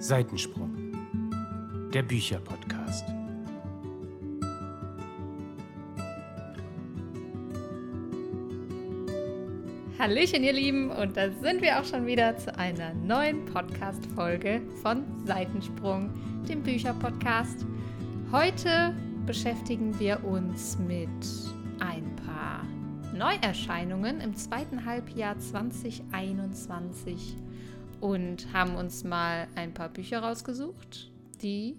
Seitensprung, der Bücherpodcast. Hallöchen, ihr Lieben, und da sind wir auch schon wieder zu einer neuen Podcast-Folge von Seitensprung, dem Bücherpodcast. Heute beschäftigen wir uns mit ein paar Neuerscheinungen im zweiten Halbjahr 2021 und haben uns mal ein paar Bücher rausgesucht, die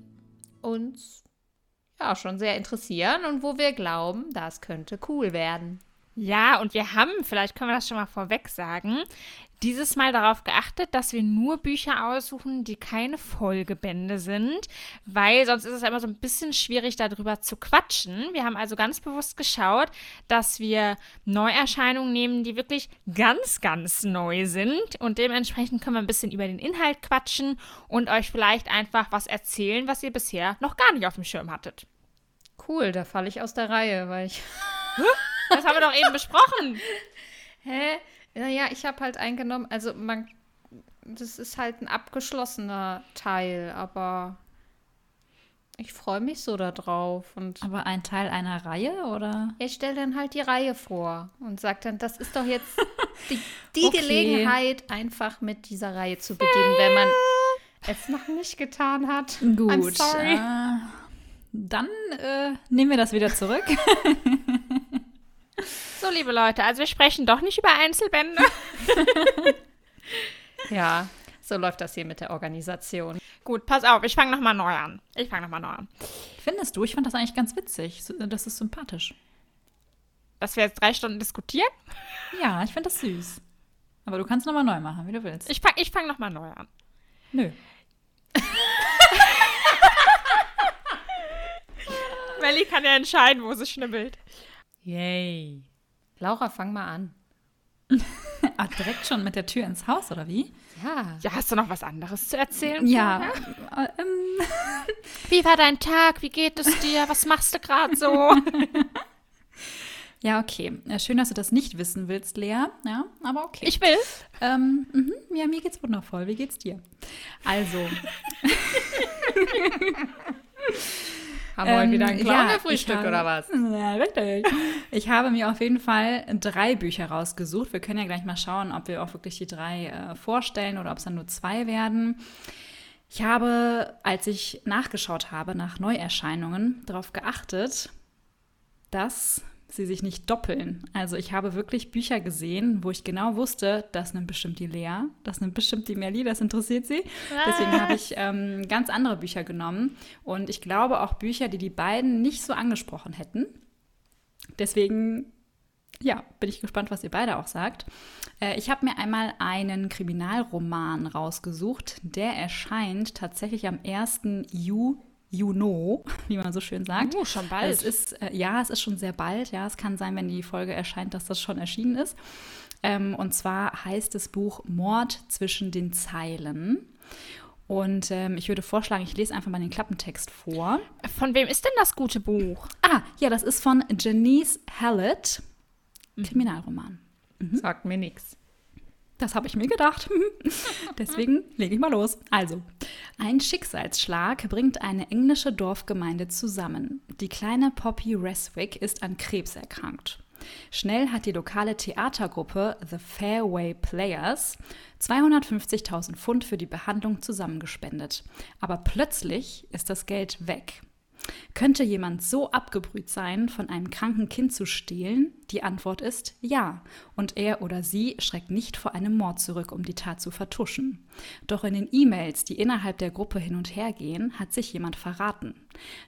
uns ja schon sehr interessieren und wo wir glauben, das könnte cool werden. Ja, und wir haben, vielleicht können wir das schon mal vorweg sagen, dieses Mal darauf geachtet, dass wir nur Bücher aussuchen, die keine Folgebände sind, weil sonst ist es immer so ein bisschen schwierig, darüber zu quatschen. Wir haben also ganz bewusst geschaut, dass wir Neuerscheinungen nehmen, die wirklich ganz, ganz neu sind und dementsprechend können wir ein bisschen über den Inhalt quatschen und euch vielleicht einfach was erzählen, was ihr bisher noch gar nicht auf dem Schirm hattet. Cool, da falle ich aus der Reihe, weil ich. Das haben wir doch eben besprochen. Hä? Naja, ich habe halt eingenommen, also man, das ist halt ein abgeschlossener Teil, aber ich freue mich so darauf. Und aber ein Teil einer Reihe, oder? Ich stelle dann halt die Reihe vor und sage dann, das ist doch jetzt die, die okay. Gelegenheit, einfach mit dieser Reihe zu beginnen, wenn man es noch nicht getan hat. Gut. I'm sorry. Äh, dann äh, nehmen wir das wieder zurück. So, liebe Leute, also wir sprechen doch nicht über Einzelbände. ja, so läuft das hier mit der Organisation. Gut, pass auf, ich fange nochmal neu an. Ich fange nochmal neu an. Findest du? Ich fand das eigentlich ganz witzig. Das ist sympathisch. Dass wir jetzt drei Stunden diskutieren? Ja, ich finde das süß. Aber du kannst nochmal neu machen, wie du willst. Ich fange ich fang nochmal neu an. Nö. Melly kann ja entscheiden, wo sie schnibbelt. Yay. Laura, fang mal an. ah, direkt schon mit der Tür ins Haus, oder wie? Ja. Ja, hast du noch was anderes zu erzählen? Ja. Äh, ähm. Wie war dein Tag? Wie geht es dir? Was machst du gerade so? ja, okay. Schön, dass du das nicht wissen willst, Lea. Ja, aber okay. Ich will. Ähm, mh, ja, mir geht's wundervoll. Wie geht's dir? Also. Haben wir ähm, heute wieder ein Clown-Frühstück ja, oder was? Ja, richtig. ich habe mir auf jeden Fall drei Bücher rausgesucht. Wir können ja gleich mal schauen, ob wir auch wirklich die drei äh, vorstellen oder ob es dann nur zwei werden. Ich habe, als ich nachgeschaut habe nach Neuerscheinungen, darauf geachtet, dass sie sich nicht doppeln. Also ich habe wirklich Bücher gesehen, wo ich genau wusste, das nimmt bestimmt die Lea, das nimmt bestimmt die Melli, das interessiert sie. Deswegen habe ich ähm, ganz andere Bücher genommen und ich glaube auch Bücher, die die beiden nicht so angesprochen hätten. Deswegen, ja, bin ich gespannt, was ihr beide auch sagt. Äh, ich habe mir einmal einen Kriminalroman rausgesucht, der erscheint tatsächlich am 1. Juli you know, wie man so schön sagt. Oh, schon bald. Es ist, äh, ja, es ist schon sehr bald. Ja, es kann sein, wenn die Folge erscheint, dass das schon erschienen ist. Ähm, und zwar heißt das Buch Mord zwischen den Zeilen. Und ähm, ich würde vorschlagen, ich lese einfach mal den Klappentext vor. Von wem ist denn das gute Buch? Ah, ja, das ist von Janice Hallett. Mhm. Kriminalroman. Mhm. Sagt mir nichts. Das habe ich mir gedacht. Deswegen lege ich mal los. Also, ein Schicksalsschlag bringt eine englische Dorfgemeinde zusammen. Die kleine Poppy Reswick ist an Krebs erkrankt. Schnell hat die lokale Theatergruppe The Fairway Players 250.000 Pfund für die Behandlung zusammengespendet. Aber plötzlich ist das Geld weg. Könnte jemand so abgebrüht sein, von einem kranken Kind zu stehlen? Die Antwort ist ja. Und er oder sie schreckt nicht vor einem Mord zurück, um die Tat zu vertuschen. Doch in den E-Mails, die innerhalb der Gruppe hin und her gehen, hat sich jemand verraten.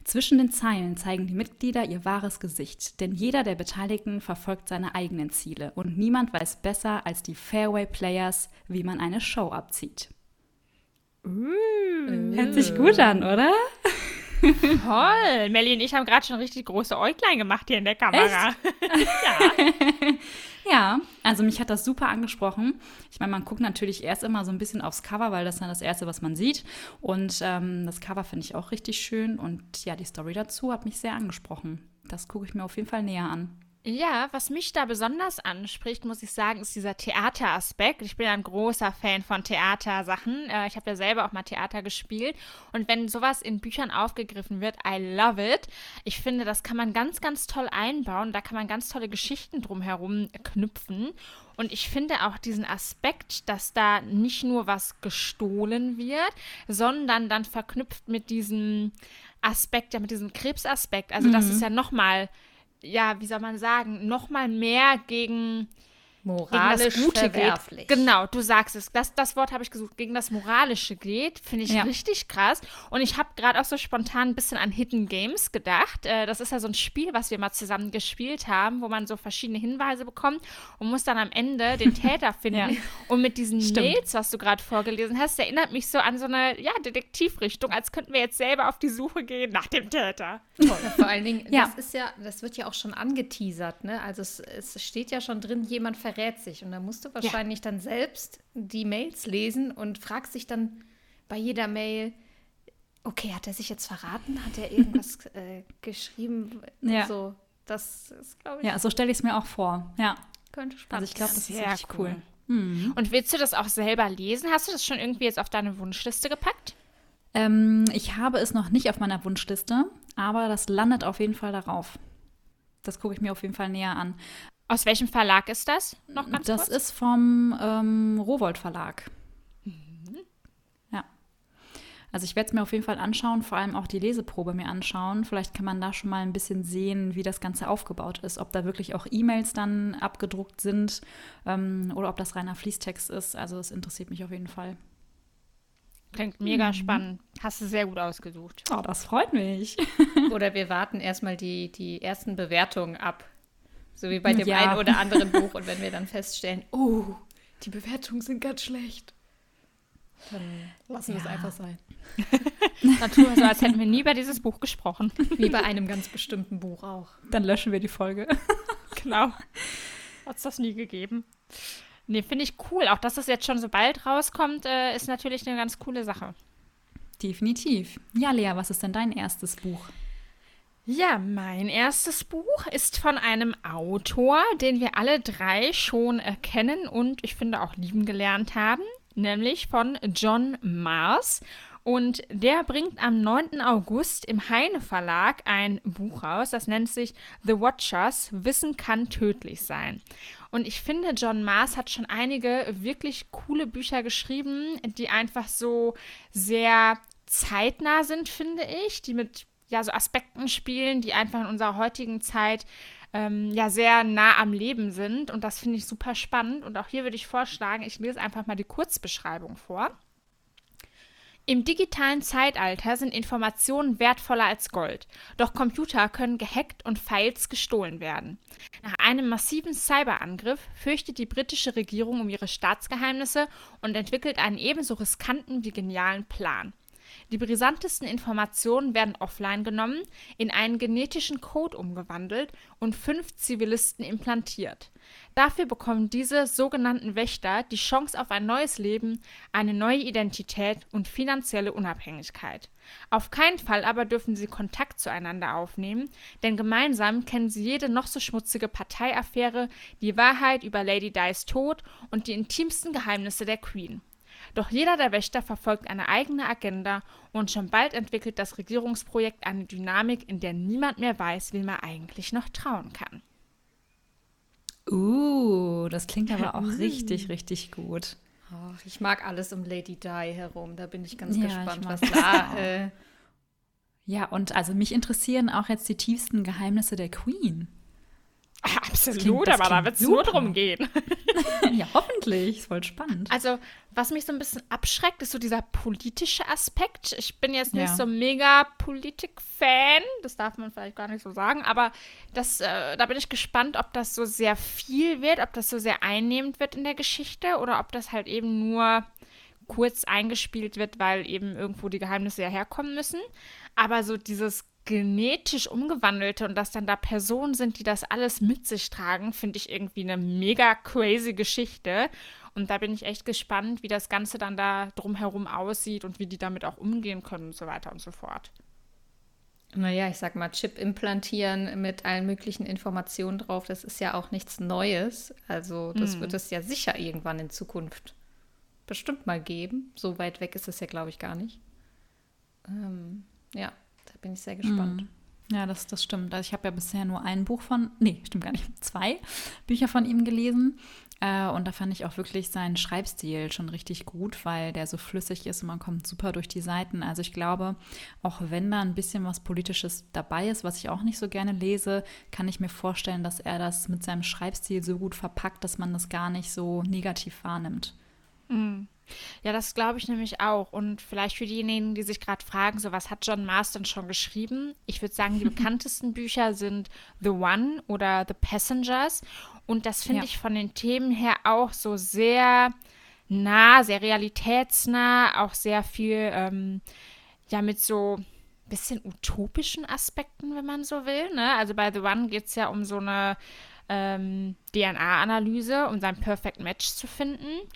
Zwischen den Zeilen zeigen die Mitglieder ihr wahres Gesicht, denn jeder der Beteiligten verfolgt seine eigenen Ziele und niemand weiß besser als die Fairway Players, wie man eine Show abzieht. Uh, Hört sich gut an, oder? Toll. Melly und ich haben gerade schon richtig große Äuglein gemacht hier in der Kamera. ja. ja, also mich hat das super angesprochen. Ich meine, man guckt natürlich erst immer so ein bisschen aufs Cover, weil das dann das Erste, was man sieht. Und ähm, das Cover finde ich auch richtig schön. Und ja, die Story dazu hat mich sehr angesprochen. Das gucke ich mir auf jeden Fall näher an. Ja, was mich da besonders anspricht, muss ich sagen, ist dieser Theateraspekt. Ich bin ein großer Fan von Theatersachen. Äh, ich habe ja selber auch mal Theater gespielt. Und wenn sowas in Büchern aufgegriffen wird, I love it. Ich finde, das kann man ganz, ganz toll einbauen. Da kann man ganz tolle Geschichten drumherum knüpfen. Und ich finde auch diesen Aspekt, dass da nicht nur was gestohlen wird, sondern dann verknüpft mit diesem Aspekt, ja, mit diesem Krebsaspekt. Also, das Mhm. ist ja nochmal ja, wie soll man sagen, noch mal mehr gegen, Moralisch gegen das Gute verwerflich. geht. Genau, du sagst es. Das, das Wort habe ich gesucht. Gegen das Moralische geht, finde ich Ja. richtig krass. Und ich habe gerade auch so spontan ein bisschen an Hidden Games gedacht. Äh, das ist ja so ein Spiel, was wir mal zusammen gespielt haben, wo man so verschiedene Hinweise bekommt und muss dann am Ende den Täter finden. Ja. Und mit diesen Stimmt. Mails, was du gerade vorgelesen hast, erinnert mich so an so eine ja, Detektivrichtung, als könnten wir jetzt selber auf die Suche gehen nach dem Täter. Ja, vor allen Dingen, Ja. das ist ja, das wird ja auch schon angeteasert, ne? Also es, es steht ja schon drin, jemand verrät sich. Und da musst du wahrscheinlich dann selbst die Mails lesen und fragst dich dann bei jeder Mail, okay, hat er sich jetzt verraten? Hat er irgendwas äh, geschrieben? Ja. So, das ist, glaube ich, Ja, so stelle ich es mir auch vor. Ja. könnte Also spannend ich glaube, das ist Sehr richtig cool. Und willst du das auch selber lesen? Hast du das schon irgendwie jetzt auf deine Wunschliste gepackt? Ähm, ich habe es noch nicht auf meiner Wunschliste, aber das landet auf jeden Fall darauf. Das gucke ich mir auf jeden Fall näher an. Aus welchem Verlag ist das? Noch ganz das kurz. ist vom ähm, Rowold Verlag. Ja. Also ich werde es mir auf jeden Fall anschauen, vor allem auch die Leseprobe mir anschauen. Vielleicht kann man da schon mal ein bisschen sehen, wie das Ganze aufgebaut ist. Ob da wirklich auch E-Mails dann abgedruckt sind ähm, oder ob das reiner Fließtext ist. Also das interessiert mich auf jeden Fall. Klingt mega spannend. Hast du sehr gut ausgesucht. Oh, das freut mich. Oder wir warten erstmal die, die ersten Bewertungen ab. So wie bei dem Ja. einen oder anderen Buch. Und wenn wir dann feststellen, oh, die Bewertungen sind ganz schlecht, dann lassen wir es Ja. einfach sein. Wir so, als hätten wir nie über dieses Buch gesprochen. Wie bei einem ganz bestimmten Buch auch. Dann löschen wir die Folge. genau. Hat es das nie gegeben. Nee, finde ich cool. Auch dass das jetzt schon so bald rauskommt, äh, ist natürlich eine ganz coole Sache. Definitiv. Ja, Lea, was ist denn dein erstes Buch? Ja, mein erstes Buch ist von einem Autor, den wir alle drei schon äh, kennen und ich finde auch lieben gelernt haben, nämlich von John Mars. Und der bringt am 9. August im Heine Verlag ein Buch raus, das nennt sich The Watchers, Wissen kann tödlich sein. Und ich finde, John Mars hat schon einige wirklich coole Bücher geschrieben, die einfach so sehr zeitnah sind, finde ich, die mit ja, so Aspekten spielen, die einfach in unserer heutigen Zeit ähm, ja sehr nah am Leben sind. Und das finde ich super spannend. Und auch hier würde ich vorschlagen, ich lese einfach mal die Kurzbeschreibung vor. Im digitalen Zeitalter sind Informationen wertvoller als Gold. Doch Computer können gehackt und Files gestohlen werden. Nach einem massiven Cyberangriff fürchtet die britische Regierung um ihre Staatsgeheimnisse und entwickelt einen ebenso riskanten wie genialen Plan. Die brisantesten Informationen werden offline genommen, in einen genetischen Code umgewandelt und fünf Zivilisten implantiert. Dafür bekommen diese sogenannten Wächter die Chance auf ein neues Leben, eine neue Identität und finanzielle Unabhängigkeit. Auf keinen Fall aber dürfen sie Kontakt zueinander aufnehmen, denn gemeinsam kennen sie jede noch so schmutzige Parteiaffäre, die Wahrheit über Lady Di's Tod und die intimsten Geheimnisse der Queen. Doch jeder der Wächter verfolgt eine eigene Agenda und schon bald entwickelt das Regierungsprojekt eine Dynamik, in der niemand mehr weiß, wem er eigentlich noch trauen kann. Uh, das klingt aber auch richtig, richtig gut. Ach, ich mag alles um Lady Di herum. Da bin ich ganz Ja, gespannt, ich was da. Äh, Ja, und also mich interessieren auch jetzt die tiefsten Geheimnisse der Queen. Absolut, klingt- das aber da wird es nur drum gehen. ja, hoffentlich. Ist voll spannend. Also, was mich so ein bisschen abschreckt, ist so dieser politische Aspekt. Ich bin jetzt nicht Ja. so mega Politik-Fan, das darf man vielleicht gar nicht so sagen, aber das, äh, da bin ich gespannt, ob das so sehr viel wird, ob das so sehr einnehmend wird in der Geschichte oder ob das halt eben nur kurz eingespielt wird, weil eben irgendwo die Geheimnisse ja herkommen müssen. Aber so dieses genetisch umgewandelte und dass dann da Personen sind, die das alles mit sich tragen, finde ich irgendwie eine mega crazy Geschichte. Und da bin ich echt gespannt, wie das Ganze dann da drumherum aussieht und wie die damit auch umgehen können und so weiter und so fort. naja, ich sag mal, Chip implantieren mit allen möglichen Informationen drauf, das ist ja auch nichts Neues. Also das Hm. wird es ja sicher irgendwann in Zukunft bestimmt mal geben. So weit weg ist es ja, glaube ich, gar nicht. Ähm, ja, bin ich sehr gespannt. Ja, das, das stimmt. Also ich habe ja bisher nur ein Buch von, nee, stimmt gar nicht, zwei Bücher von ihm gelesen. Äh, und da fand ich auch wirklich seinen Schreibstil schon richtig gut, weil der so flüssig ist und man kommt super durch die Seiten. Also ich glaube, auch wenn da ein bisschen was Politisches dabei ist, was ich auch nicht so gerne lese, kann ich mir vorstellen, dass er das mit seinem Schreibstil so gut verpackt, dass man das gar nicht so negativ wahrnimmt. Ja, das glaube ich nämlich auch. Und vielleicht für diejenigen, die sich gerade fragen, so was hat John Marston schon geschrieben? Ich würde sagen, die bekanntesten Bücher sind The One oder The Passengers. Und das finde Ja. ich von den Themen her auch so sehr nah, sehr realitätsnah, auch sehr viel, ähm, ja, mit so bisschen utopischen Aspekten, wenn man so will. Ne? Also bei The One geht es ja um so eine ähm, DNA-Analyse, um sein Perfect Match zu finden.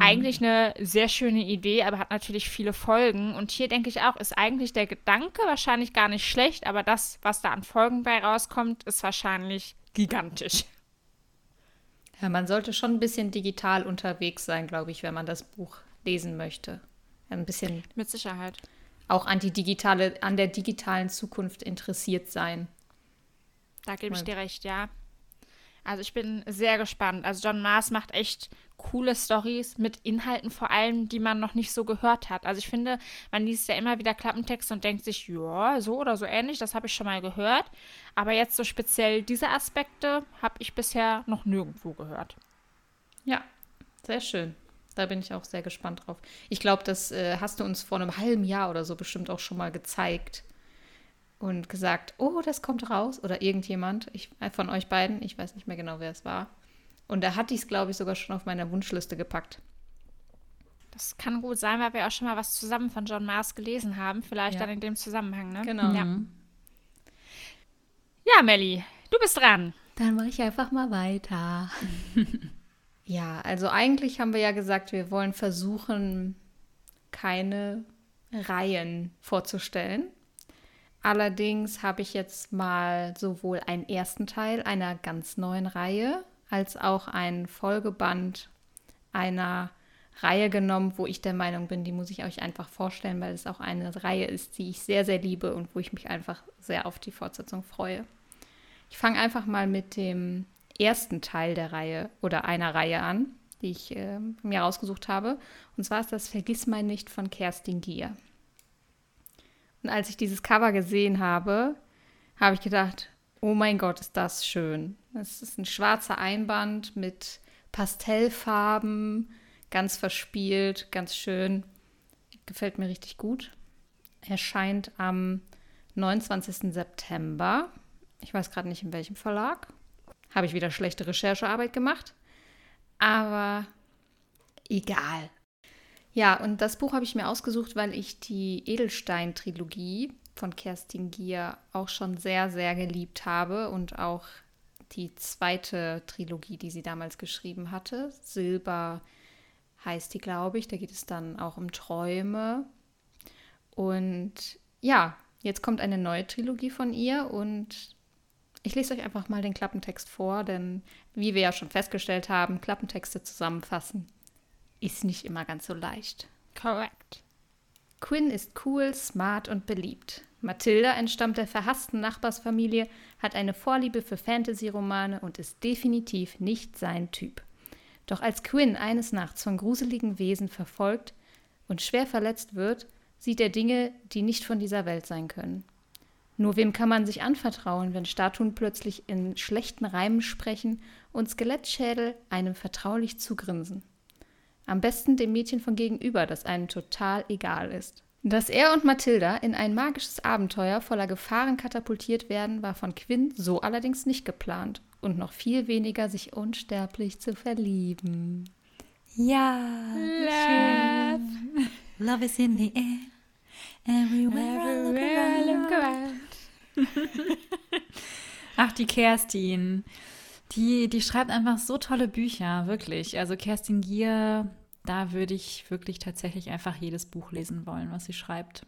Eigentlich eine sehr schöne Idee, aber hat natürlich viele Folgen. Und hier denke ich auch, ist eigentlich der Gedanke wahrscheinlich gar nicht schlecht, aber das, was da an Folgen bei rauskommt, ist wahrscheinlich gigantisch. Ja, man sollte schon ein bisschen digital unterwegs sein, glaube ich, wenn man das Buch lesen möchte. Ein bisschen Mit Sicherheit. auch an die digitale, an der digitalen Zukunft interessiert sein. Da gebe ich dir recht, ja. Also ich bin sehr gespannt. Also John Maas macht echt coole Stories mit Inhalten vor allem, die man noch nicht so gehört hat. Also ich finde, man liest ja immer wieder Klappentext und denkt sich, ja, so oder so ähnlich, das habe ich schon mal gehört. Aber jetzt so speziell diese Aspekte habe ich bisher noch nirgendwo gehört. Ja, sehr schön. Da bin ich auch sehr gespannt drauf. Ich glaube, das äh, hast du uns vor einem halben Jahr oder so bestimmt auch schon mal gezeigt und gesagt, oh, das kommt raus. Oder irgendjemand ich, äh, von euch beiden, ich weiß nicht mehr genau, wer es war. Und da hatte ich es, glaube ich, sogar schon auf meiner Wunschliste gepackt. Das kann gut sein, weil wir auch schon mal was zusammen von John Maas gelesen haben. Vielleicht Ja. dann in dem Zusammenhang, ne? Genau. Ja, ja Melli, du bist dran. Dann mache ich einfach mal weiter. ja, also eigentlich haben wir ja gesagt, wir wollen versuchen, keine Reihen vorzustellen. Allerdings habe ich jetzt mal sowohl einen ersten Teil einer ganz neuen Reihe als auch einen Folgeband einer Reihe genommen, wo ich der Meinung bin, die muss ich euch einfach vorstellen, weil es auch eine Reihe ist, die ich sehr, sehr liebe und wo ich mich einfach sehr auf die Fortsetzung freue. Ich fange einfach mal mit dem ersten Teil der Reihe oder einer Reihe an, die ich äh, mir rausgesucht habe. Und zwar ist das Vergiss mein nicht von Kerstin Gier. Und als ich dieses Cover gesehen habe, habe ich gedacht, oh mein Gott, ist das schön. Es ist ein schwarzer Einband mit Pastellfarben, ganz verspielt, ganz schön. Gefällt mir richtig gut. Erscheint am 29. September. Ich weiß gerade nicht, in welchem Verlag. Habe ich wieder schlechte Recherchearbeit gemacht. Aber egal. Ja, und das Buch habe ich mir ausgesucht, weil ich die Edelstein-Trilogie von Kerstin Gier auch schon sehr, sehr geliebt habe und auch die zweite Trilogie, die sie damals geschrieben hatte. Silber heißt die, glaube ich. Da geht es dann auch um Träume. Und ja, jetzt kommt eine neue Trilogie von ihr und ich lese euch einfach mal den Klappentext vor, denn wie wir ja schon festgestellt haben, Klappentexte zusammenfassen ist nicht immer ganz so leicht. Korrekt. Quinn ist cool, smart und beliebt. Mathilda entstammt der verhassten Nachbarsfamilie, hat eine Vorliebe für Fantasy-Romane und ist definitiv nicht sein Typ. Doch als Quinn eines Nachts von gruseligen Wesen verfolgt und schwer verletzt wird, sieht er Dinge, die nicht von dieser Welt sein können. Nur wem kann man sich anvertrauen, wenn Statuen plötzlich in schlechten Reimen sprechen und Skelettschädel einem vertraulich zugrinsen? Am besten dem Mädchen von gegenüber, das einem total egal ist. Dass er und Mathilda in ein magisches Abenteuer voller Gefahren katapultiert werden, war von Quinn so allerdings nicht geplant. Und noch viel weniger, sich unsterblich zu verlieben. Ja. Love. Love is in the air. Everywhere, I look around. Ach, die Kerstin. Die, die schreibt einfach so tolle Bücher, wirklich. Also Kerstin Gier, da würde ich wirklich tatsächlich einfach jedes Buch lesen wollen, was sie schreibt.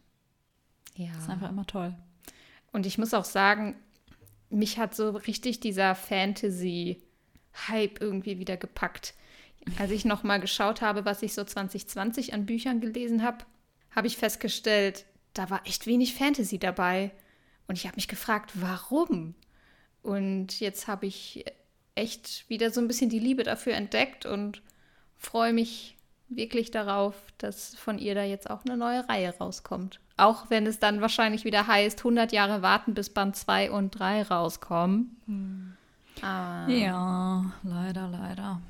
Ja. Das ist einfach immer toll. Und ich muss auch sagen, mich hat so richtig dieser Fantasy-Hype irgendwie wieder gepackt. Als ich noch mal geschaut habe, was ich so 2020 an Büchern gelesen habe, habe ich festgestellt, da war echt wenig Fantasy dabei. Und ich habe mich gefragt, warum? Und jetzt habe ich echt wieder so ein bisschen die Liebe dafür entdeckt und freue mich wirklich darauf, dass von ihr da jetzt auch eine neue Reihe rauskommt. Auch wenn es dann wahrscheinlich wieder heißt, 100 Jahre warten, bis Band 2 und 3 rauskommen. Hm. Ah, ja, leider, leider.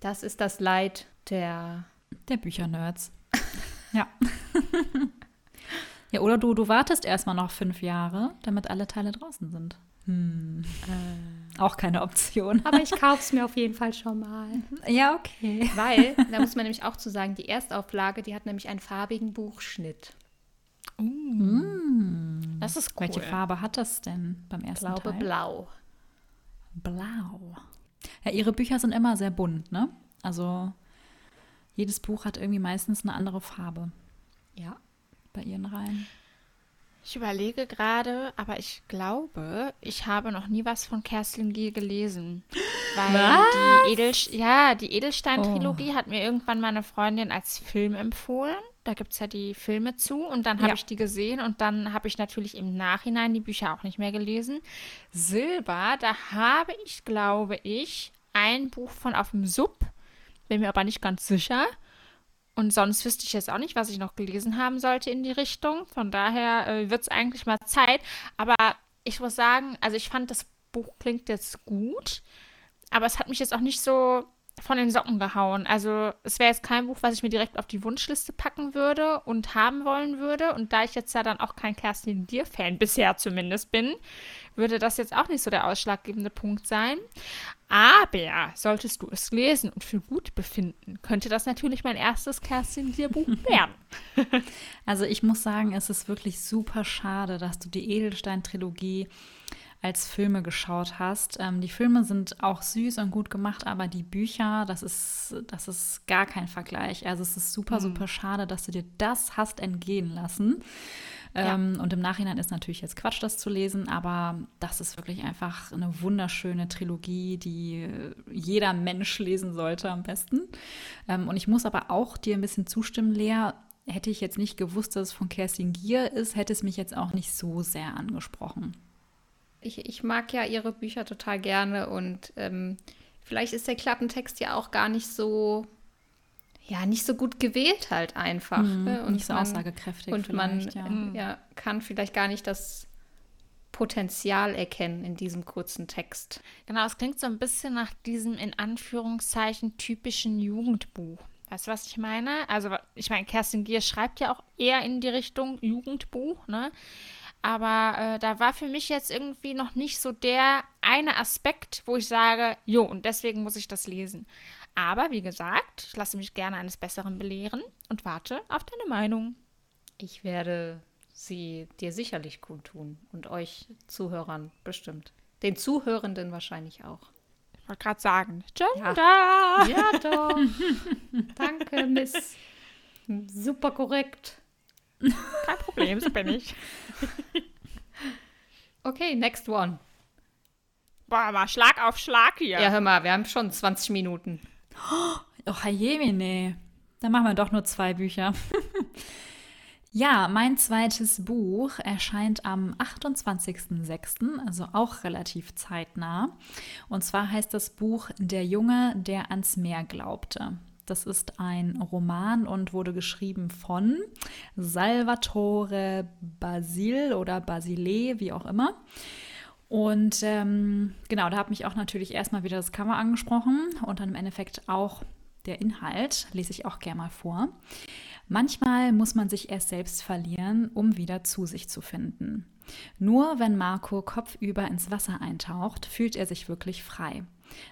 Das ist das Leid der... Der Büchernerds. ja. ja, oder du, du wartest erstmal noch fünf Jahre, damit alle Teile draußen sind. Hm. Äh. Auch keine Option. Aber ich kaufe es mir auf jeden Fall schon mal. Ja, okay. Weil, da muss man nämlich auch zu sagen, die Erstauflage, die hat nämlich einen farbigen Buchschnitt. Mm. Das ist cool. Welche Farbe hat das denn beim ersten ich glaube Teil? blau. Blau. Ja, ihre Bücher sind immer sehr bunt, ne? Also jedes Buch hat irgendwie meistens eine andere Farbe. Ja. Bei ihren Reihen. Ich überlege gerade, aber ich glaube, ich habe noch nie was von Kerstin Gier gelesen. Weil was? die Edel ja, die Edelstein-Trilogie oh. hat mir irgendwann meine Freundin als Film empfohlen. Da gibt es ja die Filme zu und dann habe ja. ich die gesehen und dann habe ich natürlich im Nachhinein die Bücher auch nicht mehr gelesen. Silber, da habe ich, glaube ich, ein Buch von auf dem Sub, bin mir aber nicht ganz sicher. Und sonst wüsste ich jetzt auch nicht, was ich noch gelesen haben sollte in die Richtung. Von daher äh, wird es eigentlich mal Zeit. Aber ich muss sagen, also ich fand, das Buch klingt jetzt gut, aber es hat mich jetzt auch nicht so von den Socken gehauen. Also es wäre jetzt kein Buch, was ich mir direkt auf die Wunschliste packen würde und haben wollen würde. Und da ich jetzt ja dann auch kein Kerstin Dier-Fan bisher zumindest bin, würde das jetzt auch nicht so der ausschlaggebende Punkt sein. Aber solltest du es lesen und für gut befinden, könnte das natürlich mein erstes Kerstin Dier-Buch werden. also ich muss sagen, es ist wirklich super schade, dass du die Edelstein-Trilogie als Filme geschaut hast. Ähm, die Filme sind auch süß und gut gemacht, aber die Bücher, das ist, das ist gar kein Vergleich. Also es ist super, mhm. super schade, dass du dir das hast entgehen lassen. Ja. Ähm, und im Nachhinein ist natürlich jetzt Quatsch, das zu lesen, aber das ist wirklich einfach eine wunderschöne Trilogie, die jeder Mensch lesen sollte am besten. Ähm, und ich muss aber auch dir ein bisschen zustimmen, Lea. Hätte ich jetzt nicht gewusst, dass es von Kerstin Gier ist, hätte es mich jetzt auch nicht so sehr angesprochen ich, ich mag ja ihre Bücher total gerne und ähm, vielleicht ist der Klappentext ja auch gar nicht so, ja, nicht so gut gewählt halt einfach. Mhm, ne? und nicht so man, aussagekräftig. Und man ja. Äh, ja, kann vielleicht gar nicht das Potenzial erkennen in diesem kurzen Text. Genau, es klingt so ein bisschen nach diesem in Anführungszeichen typischen Jugendbuch. Weißt du, was ich meine? Also, ich meine, Kerstin Gier schreibt ja auch eher in die Richtung Jugendbuch, ne? Aber äh, da war für mich jetzt irgendwie noch nicht so der eine Aspekt, wo ich sage, jo, und deswegen muss ich das lesen. Aber wie gesagt, ich lasse mich gerne eines Besseren belehren und warte auf deine Meinung. Ich werde sie dir sicherlich kundtun und euch Zuhörern bestimmt. Den Zuhörenden wahrscheinlich auch. Ich wollte gerade sagen, Gender. Ja, ja doch. Danke, Miss. Super korrekt. Kein Problem, so bin ich. okay, next one. Boah, mal Schlag auf Schlag hier. Ja, hör mal, wir haben schon 20 Minuten. Oh, Jemine. Dann machen wir doch nur zwei Bücher. ja, mein zweites Buch erscheint am 28.06., also auch relativ zeitnah. Und zwar heißt das Buch Der Junge, der ans Meer glaubte. Das ist ein Roman und wurde geschrieben von Salvatore Basil oder Basile, wie auch immer. Und ähm, genau, da hat mich auch natürlich erstmal wieder das Cover angesprochen und dann im Endeffekt auch der Inhalt, lese ich auch gerne mal vor. Manchmal muss man sich erst selbst verlieren, um wieder zu sich zu finden. Nur wenn Marco kopfüber ins Wasser eintaucht, fühlt er sich wirklich frei.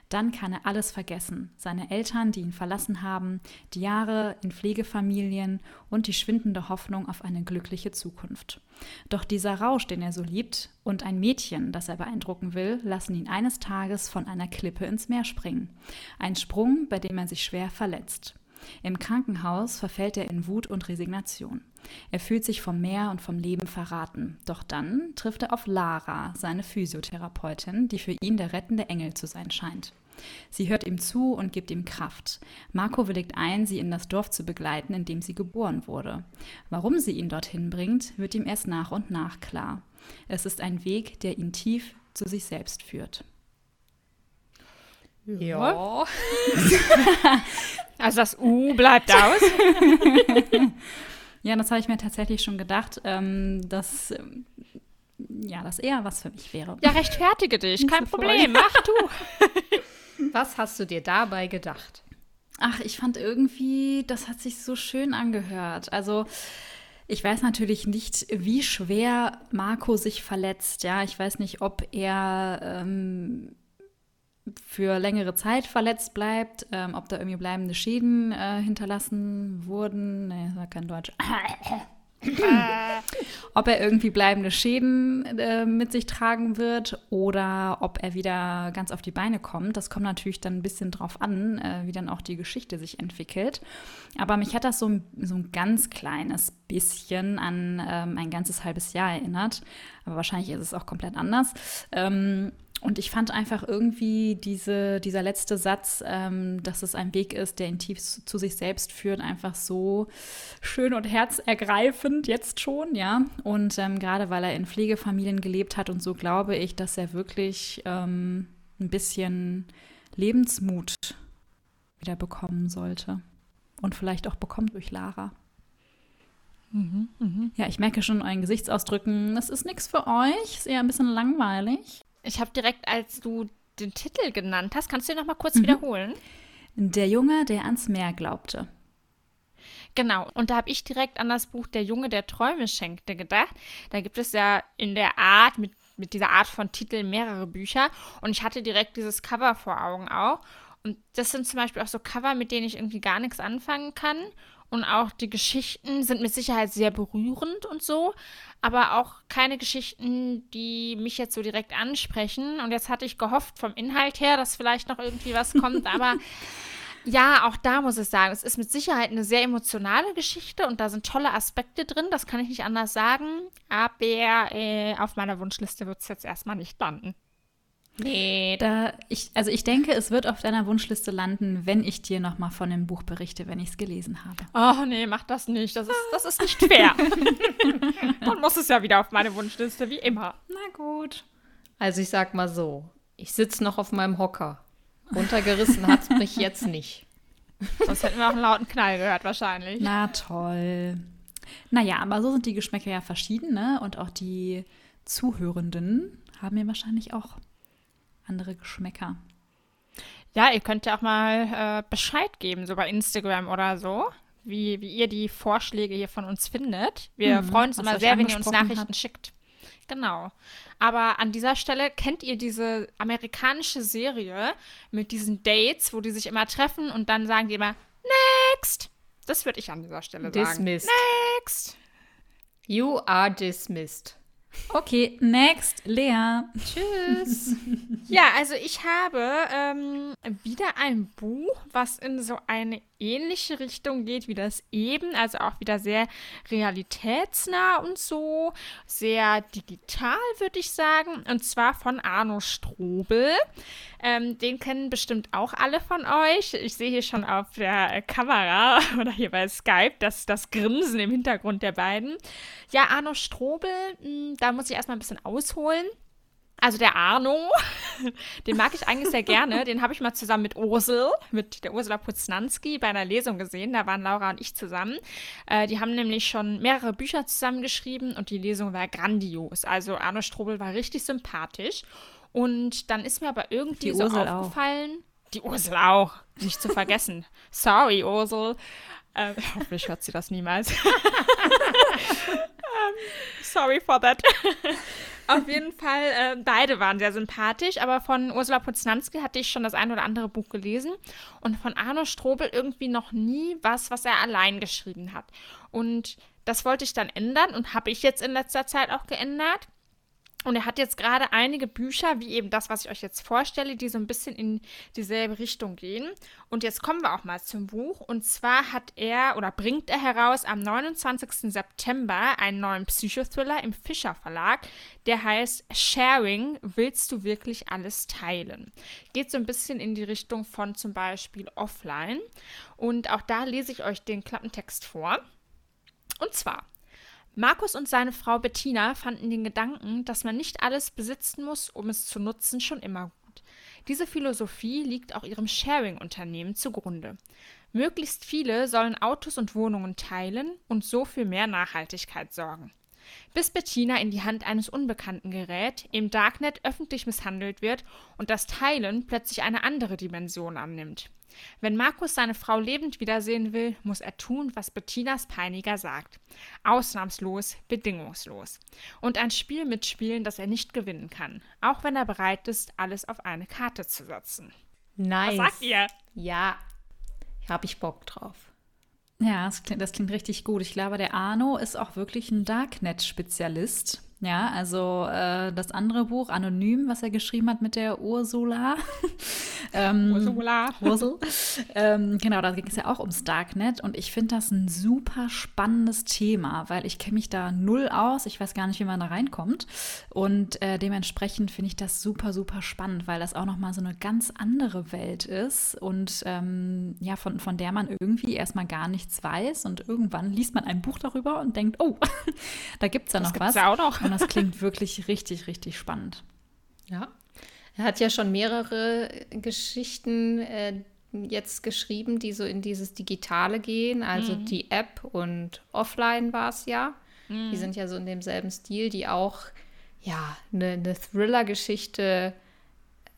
Dann kann er alles vergessen. Seine Eltern, die ihn verlassen haben, die Jahre in Pflegefamilien und die schwindende Hoffnung auf eine glückliche Zukunft. Doch dieser Rausch, den er so liebt, und ein Mädchen, das er beeindrucken will, lassen ihn eines Tages von einer Klippe ins Meer springen. Ein Sprung, bei dem er sich schwer verletzt. Im Krankenhaus verfällt er in Wut und Resignation. Er fühlt sich vom Meer und vom Leben verraten. Doch dann trifft er auf Lara, seine Physiotherapeutin, die für ihn der rettende Engel zu sein scheint. Sie hört ihm zu und gibt ihm Kraft. Marco willigt ein, sie in das Dorf zu begleiten, in dem sie geboren wurde. Warum sie ihn dorthin bringt, wird ihm erst nach und nach klar. Es ist ein Weg, der ihn tief zu sich selbst führt. Ja. Also das U bleibt aus. Ja, das habe ich mir tatsächlich schon gedacht, ähm, dass ähm, ja, das eher was für mich wäre. Ja, rechtfertige dich, kein so Problem, mach du. Was hast du dir dabei gedacht? Ach, ich fand irgendwie, das hat sich so schön angehört. Also, ich weiß natürlich nicht, wie schwer Marco sich verletzt. Ja, ich weiß nicht, ob er ähm, für längere Zeit verletzt bleibt, ähm, ob da irgendwie bleibende Schäden äh, hinterlassen wurden. Nee, das war kein Deutsch. ob er irgendwie bleibende Schäden äh, mit sich tragen wird oder ob er wieder ganz auf die Beine kommt. Das kommt natürlich dann ein bisschen drauf an, äh, wie dann auch die Geschichte sich entwickelt. Aber mich hat das so, ein- so ein ganz kleines bisschen an ähm, ein ganzes halbes Jahr erinnert. Aber wahrscheinlich ist es auch komplett anders. Ähm, und ich fand einfach irgendwie diese, dieser letzte Satz, ähm, dass es ein Weg ist, der ihn tief zu, sich selbst führt, einfach so schön und herzergreifend jetzt schon, ja. Und ähm, gerade weil er in Pflegefamilien gelebt hat und so glaube ich, dass er wirklich ähm, ein bisschen Lebensmut wieder bekommen sollte. Und vielleicht auch bekommt durch Lara. Ja, ich merke schon euren Gesichtsausdrücken. Das ist nichts für euch, ist eher ein bisschen langweilig. Ich habe direkt, als du den Titel genannt hast, kannst du den noch mal kurz Mhm. wiederholen? Der Junge, der ans Meer glaubte. Genau, und da habe ich direkt an das Buch Der Junge, der Träume schenkte gedacht. Da gibt es ja in der Art, mit, mit dieser Art von Titel mehrere Bücher. Und ich hatte direkt dieses Cover vor Augen auch. Und das sind zum Beispiel auch so Cover, mit denen ich irgendwie gar nichts anfangen kann. Und auch die Geschichten sind mit Sicherheit sehr berührend und so, aber auch keine Geschichten, die mich jetzt so direkt ansprechen. Und jetzt hatte ich gehofft vom Inhalt her, dass vielleicht noch irgendwie was kommt, aber ja, auch da muss ich sagen, es ist mit Sicherheit eine sehr emotionale Geschichte und da sind tolle Aspekte drin, das kann ich nicht anders sagen. Aber äh, auf meiner Wunschliste wird es jetzt erstmal nicht landen. Nee, Da ich, also ich denke, es wird auf deiner Wunschliste landen, wenn ich dir noch mal von dem Buch berichte, wenn ich es gelesen habe. Oh nee, mach das nicht. Das ist, das ist nicht fair. Dann muss es ja wieder auf meine Wunschliste, wie immer. Na gut. also ich sag mal so, ich sitze noch auf meinem Hocker. Runtergerissen hat es mich jetzt nicht. Sonst hätten wir auch einen lauten Knall gehört, wahrscheinlich. Na toll. Naja, aber so sind die Geschmäcker ja verschieden, ne? Und auch die Zuhörenden haben ja wahrscheinlich auch andere Geschmäcker. Ja, ihr könnt ja auch mal äh, Bescheid geben, so bei Instagram oder so, wie, wie ihr die Vorschläge hier von uns findet. Wir Mhm, freuen uns immer sehr, wenn ihr uns Nachrichten hat. schickt. Genau. Aber an dieser Stelle kennt ihr diese amerikanische Serie mit diesen Dates, wo die sich immer treffen und dann sagen die immer Next. Das würde ich an dieser Stelle sagen. Dismissed. Next. You are dismissed. Okay, next, Lea. Tschüss. Ja, also ich habe ähm, wieder ein Buch, was in so eine ähnliche Richtung geht wie das eben, also auch wieder sehr realitätsnah und so, sehr digital, würde ich sagen, und zwar von Arno Strobel. Ähm, den kennen bestimmt auch alle von euch. Ich sehe hier schon auf der Kamera oder hier bei Skype das, das Grinsen im Hintergrund der beiden. Ja, Arno Strobel, mh, da muss ich erstmal ein bisschen ausholen. Also der Arno, den mag ich eigentlich sehr gerne. Den habe ich mal zusammen mit Ursel, mit der Ursula Puznanski bei einer Lesung gesehen. Da waren Laura und ich zusammen. Äh, die haben nämlich schon mehrere Bücher zusammengeschrieben und die Lesung war grandios. Also Arno Strobel war richtig sympathisch. Und dann ist mir aber irgendwie Die so Ursel auch. aufgefallen. Die Ursel auch, nicht zu vergessen. Sorry, Ursel. Ähm, hoffentlich hört sie das niemals. Ähm, sorry for that. Auf jeden Fall, äh, beide waren sehr sympathisch, aber von Ursula Puznanski hatte ich schon das ein oder andere Buch gelesen und von Arno Strobel irgendwie noch nie was, was er allein geschrieben hat. Und das wollte ich dann ändern und habe ich jetzt in letzter Zeit auch geändert. Und er hat jetzt gerade einige Bücher, wie eben das, was ich euch jetzt vorstelle, die so ein bisschen in dieselbe Richtung gehen. Und jetzt kommen wir auch mal zum Buch. Und zwar hat er oder bringt er heraus am 29. September einen neuen Psychothriller im Fischer Verlag, der heißt Sharing, willst du wirklich alles teilen? Geht so ein bisschen in die Richtung von zum Beispiel Offline. Und auch da lese ich euch den Klappentext vor. Und zwar, Markus und seine Frau Bettina fanden den Gedanken, dass man nicht alles besitzen muss, um es zu nutzen, schon immer gut. Diese Philosophie liegt auch ihrem Sharing-Unternehmen zugrunde. Möglichst viele sollen Autos und Wohnungen teilen und so für mehr Nachhaltigkeit sorgen. Bis Bettina in die Hand eines Unbekannten gerät, im Darknet öffentlich misshandelt wird und das Teilen plötzlich eine andere Dimension annimmt. Wenn Markus seine Frau lebend wiedersehen will, muss er tun, was Bettinas Peiniger sagt. Ausnahmslos, bedingungslos. Und ein Spiel mitspielen, das er nicht gewinnen kann. Auch wenn er bereit ist, alles auf eine Karte zu setzen. Nice. Was sagt ihr? Ja, habe ich Bock drauf. Ja, das klingt, das klingt richtig gut. Ich glaube, der Arno ist auch wirklich ein Darknet-Spezialist. Ja, also äh, das andere Buch, Anonym, was er geschrieben hat mit der Ursula. ähm, Ursula. Ursel. ähm, genau, da ging es ja auch ums Darknet und ich finde das ein super spannendes Thema, weil ich kenne mich da null aus. Ich weiß gar nicht, wie man da reinkommt. Und äh, dementsprechend finde ich das super, super spannend, weil das auch nochmal so eine ganz andere Welt ist und ähm, ja, von, von der man irgendwie erstmal gar nichts weiß und irgendwann liest man ein Buch darüber und denkt, oh, da gibt es ja noch gibt's was. ja auch noch. Und das klingt wirklich richtig, richtig spannend. Ja. Er hat ja schon mehrere Geschichten äh, jetzt geschrieben, die so in dieses Digitale gehen. Also die App und offline war es ja. Die sind ja so in demselben Stil, die auch ja eine, eine Thriller-Geschichte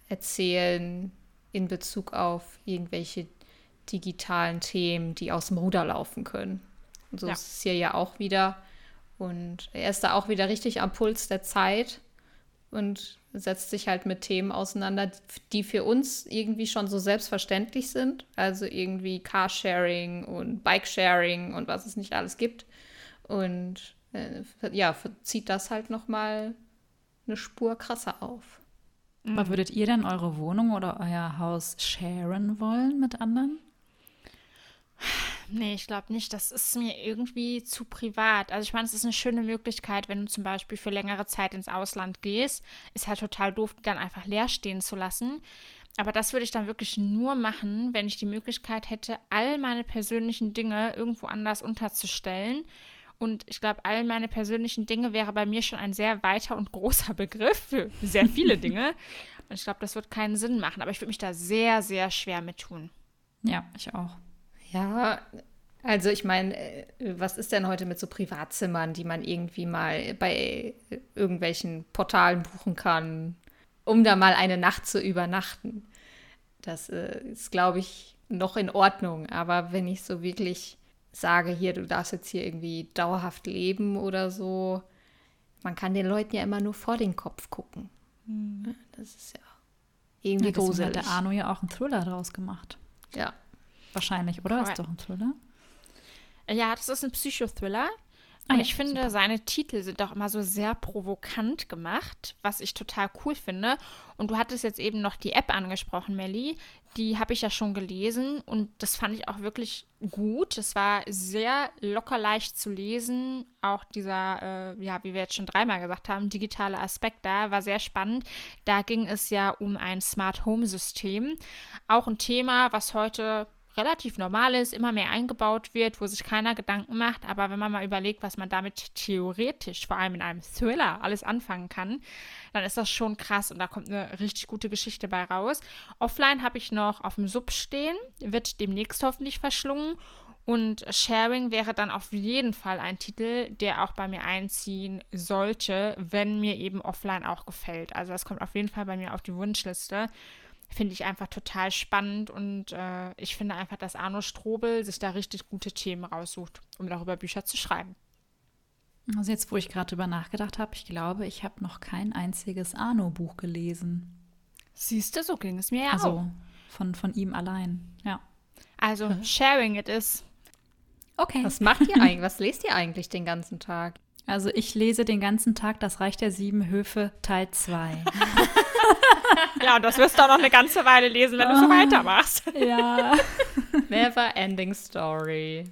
erzählen in Bezug auf irgendwelche digitalen Themen, die aus dem Ruder laufen können. Und so Ja. ist es hier ja auch wieder. Und er ist da auch wieder richtig am Puls der Zeit und setzt sich halt mit Themen auseinander, die für uns irgendwie schon so selbstverständlich sind. Also irgendwie Carsharing und Bikesharing und was es nicht alles gibt. Und äh, ja, zieht das halt noch mal eine Spur krasser auf. Aber würdet ihr denn eure Wohnung oder euer Haus sharen wollen mit anderen? Nee, ich glaube nicht. Das ist mir irgendwie zu privat. Also ich meine, es ist eine schöne Möglichkeit, wenn du zum Beispiel für längere Zeit ins Ausland gehst. Ist halt total doof, die dann einfach leer stehen zu lassen. Aber das würde ich dann wirklich nur machen, wenn ich die Möglichkeit hätte, all meine persönlichen Dinge irgendwo anders unterzustellen. Und ich glaube, all meine persönlichen Dinge wäre bei mir schon ein sehr weiter und großer Begriff für sehr viele Dinge. Und ich glaube, das wird keinen Sinn machen. Aber ich würde mich da sehr, sehr schwer mit tun. Ja, ich auch. Ja, also ich meine, äh, was ist denn heute mit so Privatzimmern, die man irgendwie mal bei irgendwelchen Portalen buchen kann, um da mal eine Nacht zu übernachten? Das äh, ist, glaube ich, noch in Ordnung. Aber wenn ich so wirklich sage, hier, du darfst jetzt hier irgendwie dauerhaft leben oder so, man kann den Leuten ja immer nur vor den Kopf gucken. Das ist ja irgendwie Ja, deswegen hat gruselig. der Arno ja auch einen Thriller draus gemacht. Ja. Wahrscheinlich, oder? Correct. Ist doch ein Thriller. Ja, das ist ein Psychothriller. Ah Und ja, ich finde, seine Titel sind auch immer so sehr provokant gemacht, was ich total cool finde. Und du hattest jetzt eben noch die App angesprochen, Melly. Die habe ich ja schon gelesen und das fand ich auch wirklich gut. Es war sehr locker leicht zu lesen. Auch dieser, äh, ja, wie wir jetzt schon dreimal gesagt haben, digitale Aspekt da war sehr spannend. Da ging es ja um ein Smart Home System. Auch ein Thema, was heute relativ normal ist, immer mehr eingebaut wird, wo sich keiner Gedanken macht. Aber wenn man mal überlegt, was man damit theoretisch, vor allem in einem Thriller, alles anfangen kann, dann ist das schon krass und da kommt eine richtig gute Geschichte bei raus. Offline habe ich noch auf dem Sub stehen, wird demnächst hoffentlich verschlungen. Und Sharing wäre dann auf jeden Fall ein Titel, der auch bei mir einziehen sollte, wenn mir eben offline auch gefällt. Also das kommt auf jeden Fall bei mir auf die Wunschliste finde ich einfach total spannend und äh, ich finde einfach, dass Arno Strobel sich da richtig gute Themen raussucht, um darüber Bücher zu schreiben. Also jetzt, wo ich gerade drüber nachgedacht habe, ich glaube, ich habe noch kein einziges Arno-Buch gelesen. Siehst du, so ging es mir ja also auch. von, von ihm allein. Ja. Also sharing it is. Okay. Was macht ihr eigentlich? Was lest ihr eigentlich den ganzen Tag? Also ich lese den ganzen Tag Das Reich der Sieben Höfe Teil 2. Ja, und das wirst du auch noch eine ganze Weile lesen, wenn du so weitermachst. ja. Never ending story.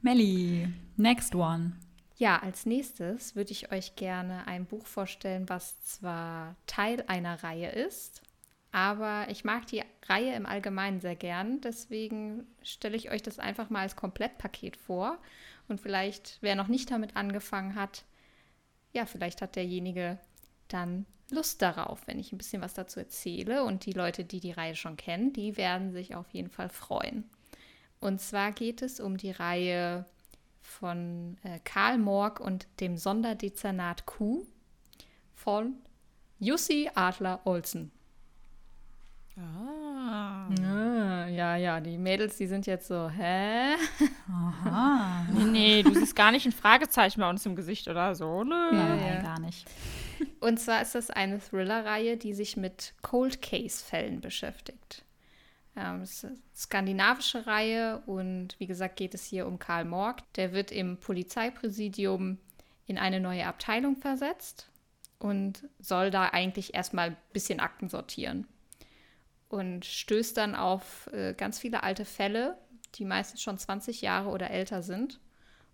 Melli, next one. Ja, als nächstes würde ich euch gerne ein Buch vorstellen, was zwar Teil einer Reihe ist, aber ich mag die Reihe im Allgemeinen sehr gern. Deswegen stelle ich euch das einfach mal als Komplettpaket vor. Und vielleicht, wer noch nicht damit angefangen hat, ja, vielleicht hat derjenige dann Lust darauf, wenn ich ein bisschen was dazu erzähle. Und die Leute, die die Reihe schon kennen, die werden sich auf jeden Fall freuen. Und zwar geht es um die Reihe von äh, Karl Morg und dem Sonderdezernat Q von Jussi Adler Olsen. Ah. Ah, ja, ja, die Mädels, die sind jetzt so, hä? Aha. Nee, nee, du siehst gar nicht ein Fragezeichen bei uns im Gesicht oder so. Nö. Nein, ja. gar nicht. Und zwar ist das eine Thriller-Reihe, die sich mit Cold Case-Fällen beschäftigt. Ähm, es ist eine skandinavische Reihe und wie gesagt geht es hier um Karl Morg. Der wird im Polizeipräsidium in eine neue Abteilung versetzt und soll da eigentlich erstmal ein bisschen Akten sortieren. Und stößt dann auf äh, ganz viele alte Fälle, die meistens schon 20 Jahre oder älter sind.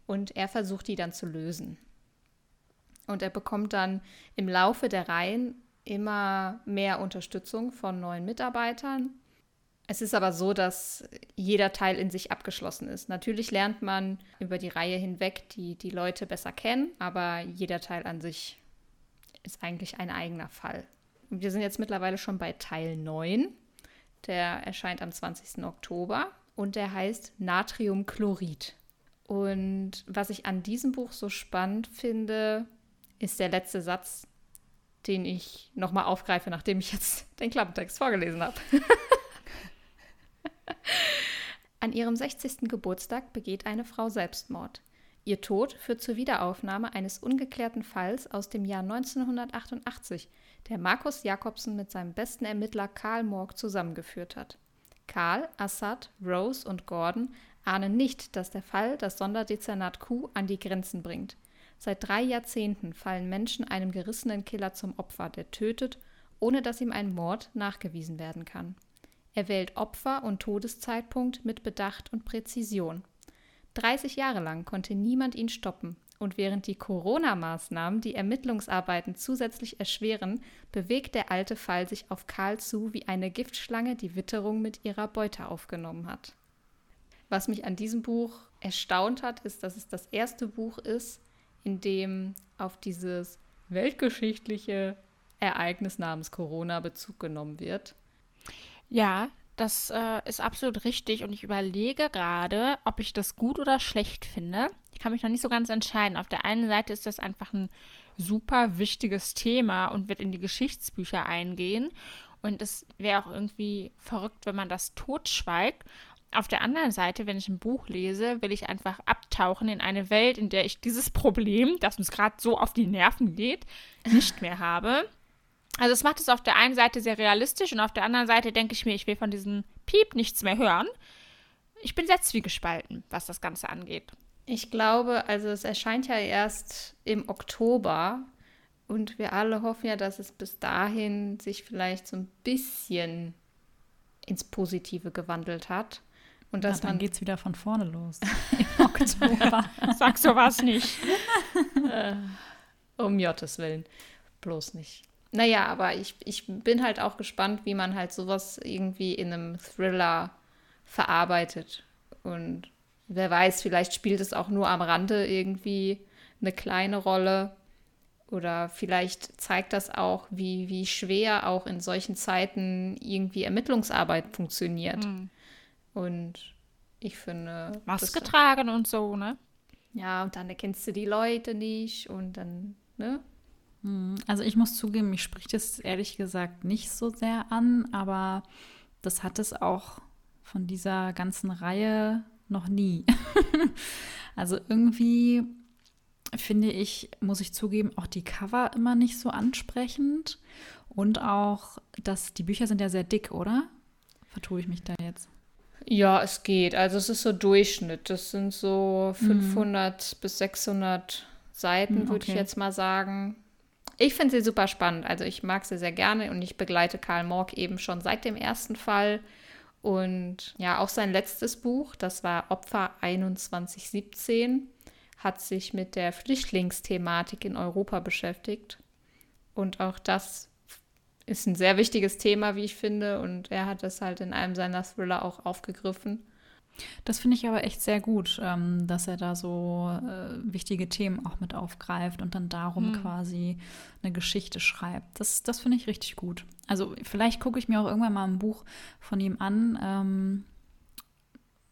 Und er versucht die dann zu lösen. Und er bekommt dann im Laufe der Reihen immer mehr Unterstützung von neuen Mitarbeitern. Es ist aber so, dass jeder Teil in sich abgeschlossen ist. Natürlich lernt man über die Reihe hinweg die, die Leute besser kennen, aber jeder Teil an sich ist eigentlich ein eigener Fall. Wir sind jetzt mittlerweile schon bei Teil 9. Der erscheint am 20. Oktober und der heißt Natriumchlorid. Und was ich an diesem Buch so spannend finde, ist der letzte Satz, den ich nochmal aufgreife, nachdem ich jetzt den Klappentext vorgelesen habe. An ihrem 60. Geburtstag begeht eine Frau Selbstmord. Ihr Tod führt zur Wiederaufnahme eines ungeklärten Falls aus dem Jahr 1988, der Markus Jakobsen mit seinem besten Ermittler Karl Morg zusammengeführt hat. Karl, Assad, Rose und Gordon ahnen nicht, dass der Fall das Sonderdezernat Q an die Grenzen bringt. Seit drei Jahrzehnten fallen Menschen einem gerissenen Killer zum Opfer, der tötet, ohne dass ihm ein Mord nachgewiesen werden kann. Er wählt Opfer und Todeszeitpunkt mit Bedacht und Präzision. 30 Jahre lang konnte niemand ihn stoppen. Und während die Corona-Maßnahmen die Ermittlungsarbeiten zusätzlich erschweren, bewegt der alte Fall sich auf Karl zu, wie eine Giftschlange die Witterung mit ihrer Beute aufgenommen hat. Was mich an diesem Buch erstaunt hat, ist, dass es das erste Buch ist, in dem auf dieses weltgeschichtliche Ereignis namens Corona Bezug genommen wird. Ja, das äh, ist absolut richtig und ich überlege gerade, ob ich das gut oder schlecht finde. Ich kann mich noch nicht so ganz entscheiden. Auf der einen Seite ist das einfach ein super wichtiges Thema und wird in die Geschichtsbücher eingehen. Und es wäre auch irgendwie verrückt, wenn man das totschweigt. Auf der anderen Seite, wenn ich ein Buch lese, will ich einfach abtauchen in eine Welt, in der ich dieses Problem, das uns gerade so auf die Nerven geht, nicht mehr habe. Also es macht es auf der einen Seite sehr realistisch und auf der anderen Seite denke ich mir, ich will von diesem Piep nichts mehr hören. Ich bin sehr zwiegespalten, was das Ganze angeht. Ich glaube, also es erscheint ja erst im Oktober und wir alle hoffen ja, dass es bis dahin sich vielleicht so ein bisschen ins Positive gewandelt hat. Und dass Na, dann man geht's wieder von vorne los. Im Oktober. Sag sowas nicht. Um Jottes Willen. Bloß nicht. Naja, aber ich, ich bin halt auch gespannt, wie man halt sowas irgendwie in einem Thriller verarbeitet. Und wer weiß, vielleicht spielt es auch nur am Rande irgendwie eine kleine Rolle. Oder vielleicht zeigt das auch, wie, wie schwer auch in solchen Zeiten irgendwie Ermittlungsarbeit funktioniert. Hm. Und ich finde. Maske das- tragen und so, ne? Ja, und dann erkennst du die Leute nicht und dann, ne? Hm, Also ich muss zugeben, mich spricht es ehrlich gesagt nicht so sehr an, aber das hat es auch von dieser ganzen Reihe noch nie. also irgendwie finde ich, muss ich zugeben, auch die Cover immer nicht so ansprechend und auch, dass die Bücher sind ja sehr dick, oder? Vertue ich mich da jetzt? Ja, es geht. Also es ist so Durchschnitt. Das sind so 500 bis 600 Seiten, Hm, würde ich okay. jetzt mal sagen. Ich finde sie super spannend. Also ich mag sie sehr gerne und ich begleite Karl Morg eben schon seit dem ersten Fall. Und ja, auch sein letztes Buch, das war Opfer 2117, hat sich mit der Flüchtlingsthematik in Europa beschäftigt. Und auch das ist ein sehr wichtiges Thema, wie ich finde. Und er hat das halt in einem seiner Thriller auch aufgegriffen. Das finde ich aber echt sehr gut, ähm, dass er da so äh, wichtige Themen auch mit aufgreift und dann darum quasi eine Geschichte schreibt. Das, das finde ich richtig gut. Also vielleicht gucke ich mir auch irgendwann mal ein Buch von ihm an, ähm,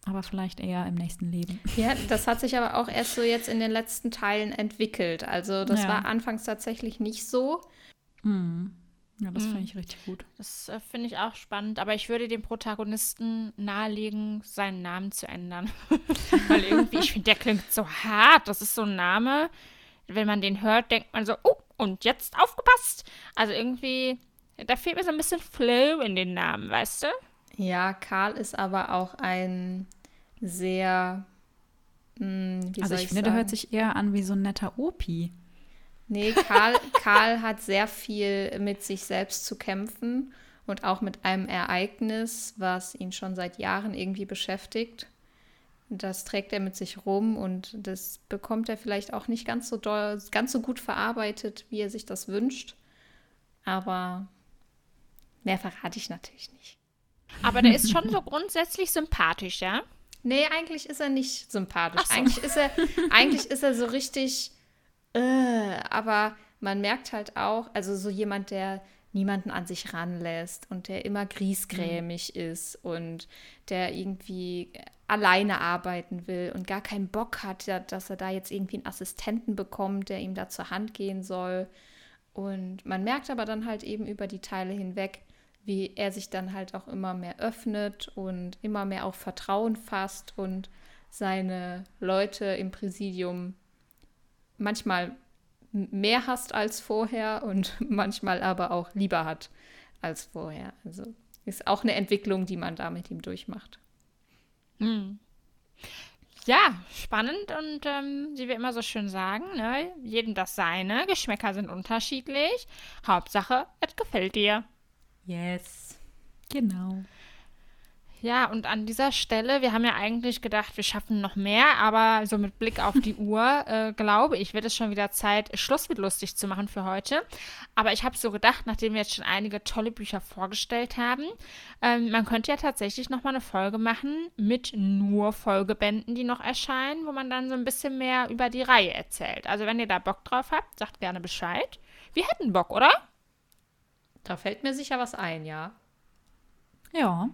aber vielleicht eher im nächsten Leben. Ja, das hat sich aber auch erst so jetzt in den letzten Teilen entwickelt. Also das Ja. war anfangs tatsächlich nicht so. Hm. Ja, das finde ich richtig gut. Das äh, finde ich auch spannend, aber ich würde dem Protagonisten nahelegen, seinen Namen zu ändern. Weil irgendwie, ich finde, der klingt so hart. Das ist so ein Name. Wenn man den hört, denkt man so, oh, und jetzt aufgepasst. Also irgendwie, da fehlt mir so ein bisschen Flow in den Namen, weißt du? Ja, Karl ist aber auch ein sehr. Mh, wie Also soll ich finde, der sagen? hört sich eher an wie so ein netter Opi. Nee, Karl, Karl hat sehr viel mit sich selbst zu kämpfen und auch mit einem Ereignis, was ihn schon seit Jahren irgendwie beschäftigt. Das trägt er mit sich rum und das bekommt er vielleicht auch nicht ganz so doll, ganz so gut verarbeitet, wie er sich das wünscht. Aber mehr verrate ich natürlich nicht. Aber der ist schon so grundsätzlich sympathisch, ja? Nee, eigentlich ist er nicht sympathisch. So. Eigentlich, ist er, eigentlich ist er so richtig, äh, aber man merkt halt auch, also so jemand, der niemanden an sich ranlässt und der immer griesgrämig ist und der irgendwie alleine arbeiten will und gar keinen Bock hat, dass er da jetzt irgendwie einen Assistenten bekommt, der ihm da zur Hand gehen soll. Und man merkt aber dann halt eben über die Teile hinweg, wie er sich dann halt auch immer mehr öffnet und immer mehr auf Vertrauen fasst und seine Leute im Präsidium manchmal mehr hasst als vorher und manchmal aber auch lieber hat als vorher. Also ist auch eine Entwicklung, die man da mit ihm durchmacht. Ja, spannend und ähm, wie wir immer so schön sagen, ne? jedem das seine, Geschmäcker sind unterschiedlich. Hauptsache, es gefällt dir. Yes. Genau. Ja, und an dieser Stelle, wir haben ja eigentlich gedacht, wir schaffen noch mehr, aber so mit Blick auf die Uhr, äh, glaube ich, wird es schon wieder Zeit, Schluss mit lustig zu machen für heute. Aber ich habe so gedacht, nachdem wir jetzt schon einige tolle Bücher vorgestellt haben, ähm, man könnte ja tatsächlich noch mal eine Folge machen mit nur Folgebänden, die noch erscheinen, wo man dann so ein bisschen mehr über die Reihe erzählt. Also wenn ihr da Bock drauf habt, sagt gerne Bescheid. Wir hätten Bock, oder? Da fällt mir sicher was ein, ja. Ja.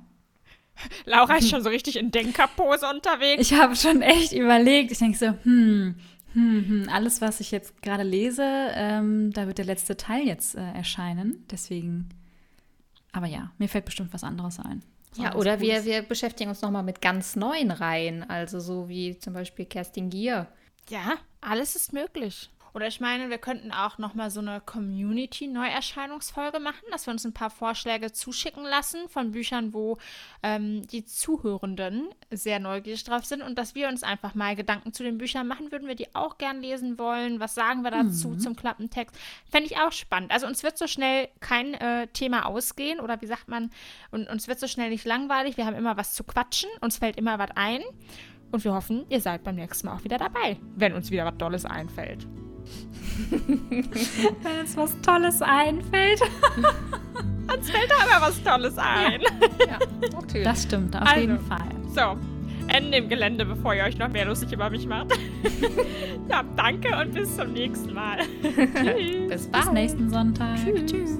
Laura ist schon so richtig in Denkerpose unterwegs. Ich habe schon echt überlegt. Ich denke so, hm, hm, hm, alles, was ich jetzt gerade lese, ähm, da wird der letzte Teil jetzt äh, erscheinen. Deswegen, aber ja, mir fällt bestimmt was anderes ein. So Ja, oder wir, wir beschäftigen uns nochmal mit ganz neuen Reihen, also so wie zum Beispiel Kerstin Gier. Ja, alles ist möglich. Oder ich meine, wir könnten auch noch mal so eine Community-Neuerscheinungsfolge machen, dass wir uns ein paar Vorschläge zuschicken lassen von Büchern, wo ähm, die Zuhörenden sehr neugierig drauf sind und dass wir uns einfach mal Gedanken zu den Büchern machen, würden wir die auch gern lesen wollen. Was sagen wir dazu zum Klappentext? Fände ich auch spannend. Also uns wird so schnell kein äh, Thema ausgehen oder wie sagt man, und uns wird so schnell nicht langweilig. Wir haben immer was zu quatschen, uns fällt immer was ein. Und wir hoffen, ihr seid beim nächsten Mal auch wieder dabei, wenn uns wieder was Tolles einfällt. Wenn uns was Tolles einfällt. Uns fällt da immer was Tolles ein. Ja, natürlich. Das stimmt, auf Also. jeden Fall. So, Ende im Gelände, bevor ihr euch noch mehr lustig über mich macht. ja, danke und bis zum nächsten Mal. Tschüss. Bis bald. Bis nächsten Sonntag. Tschüss.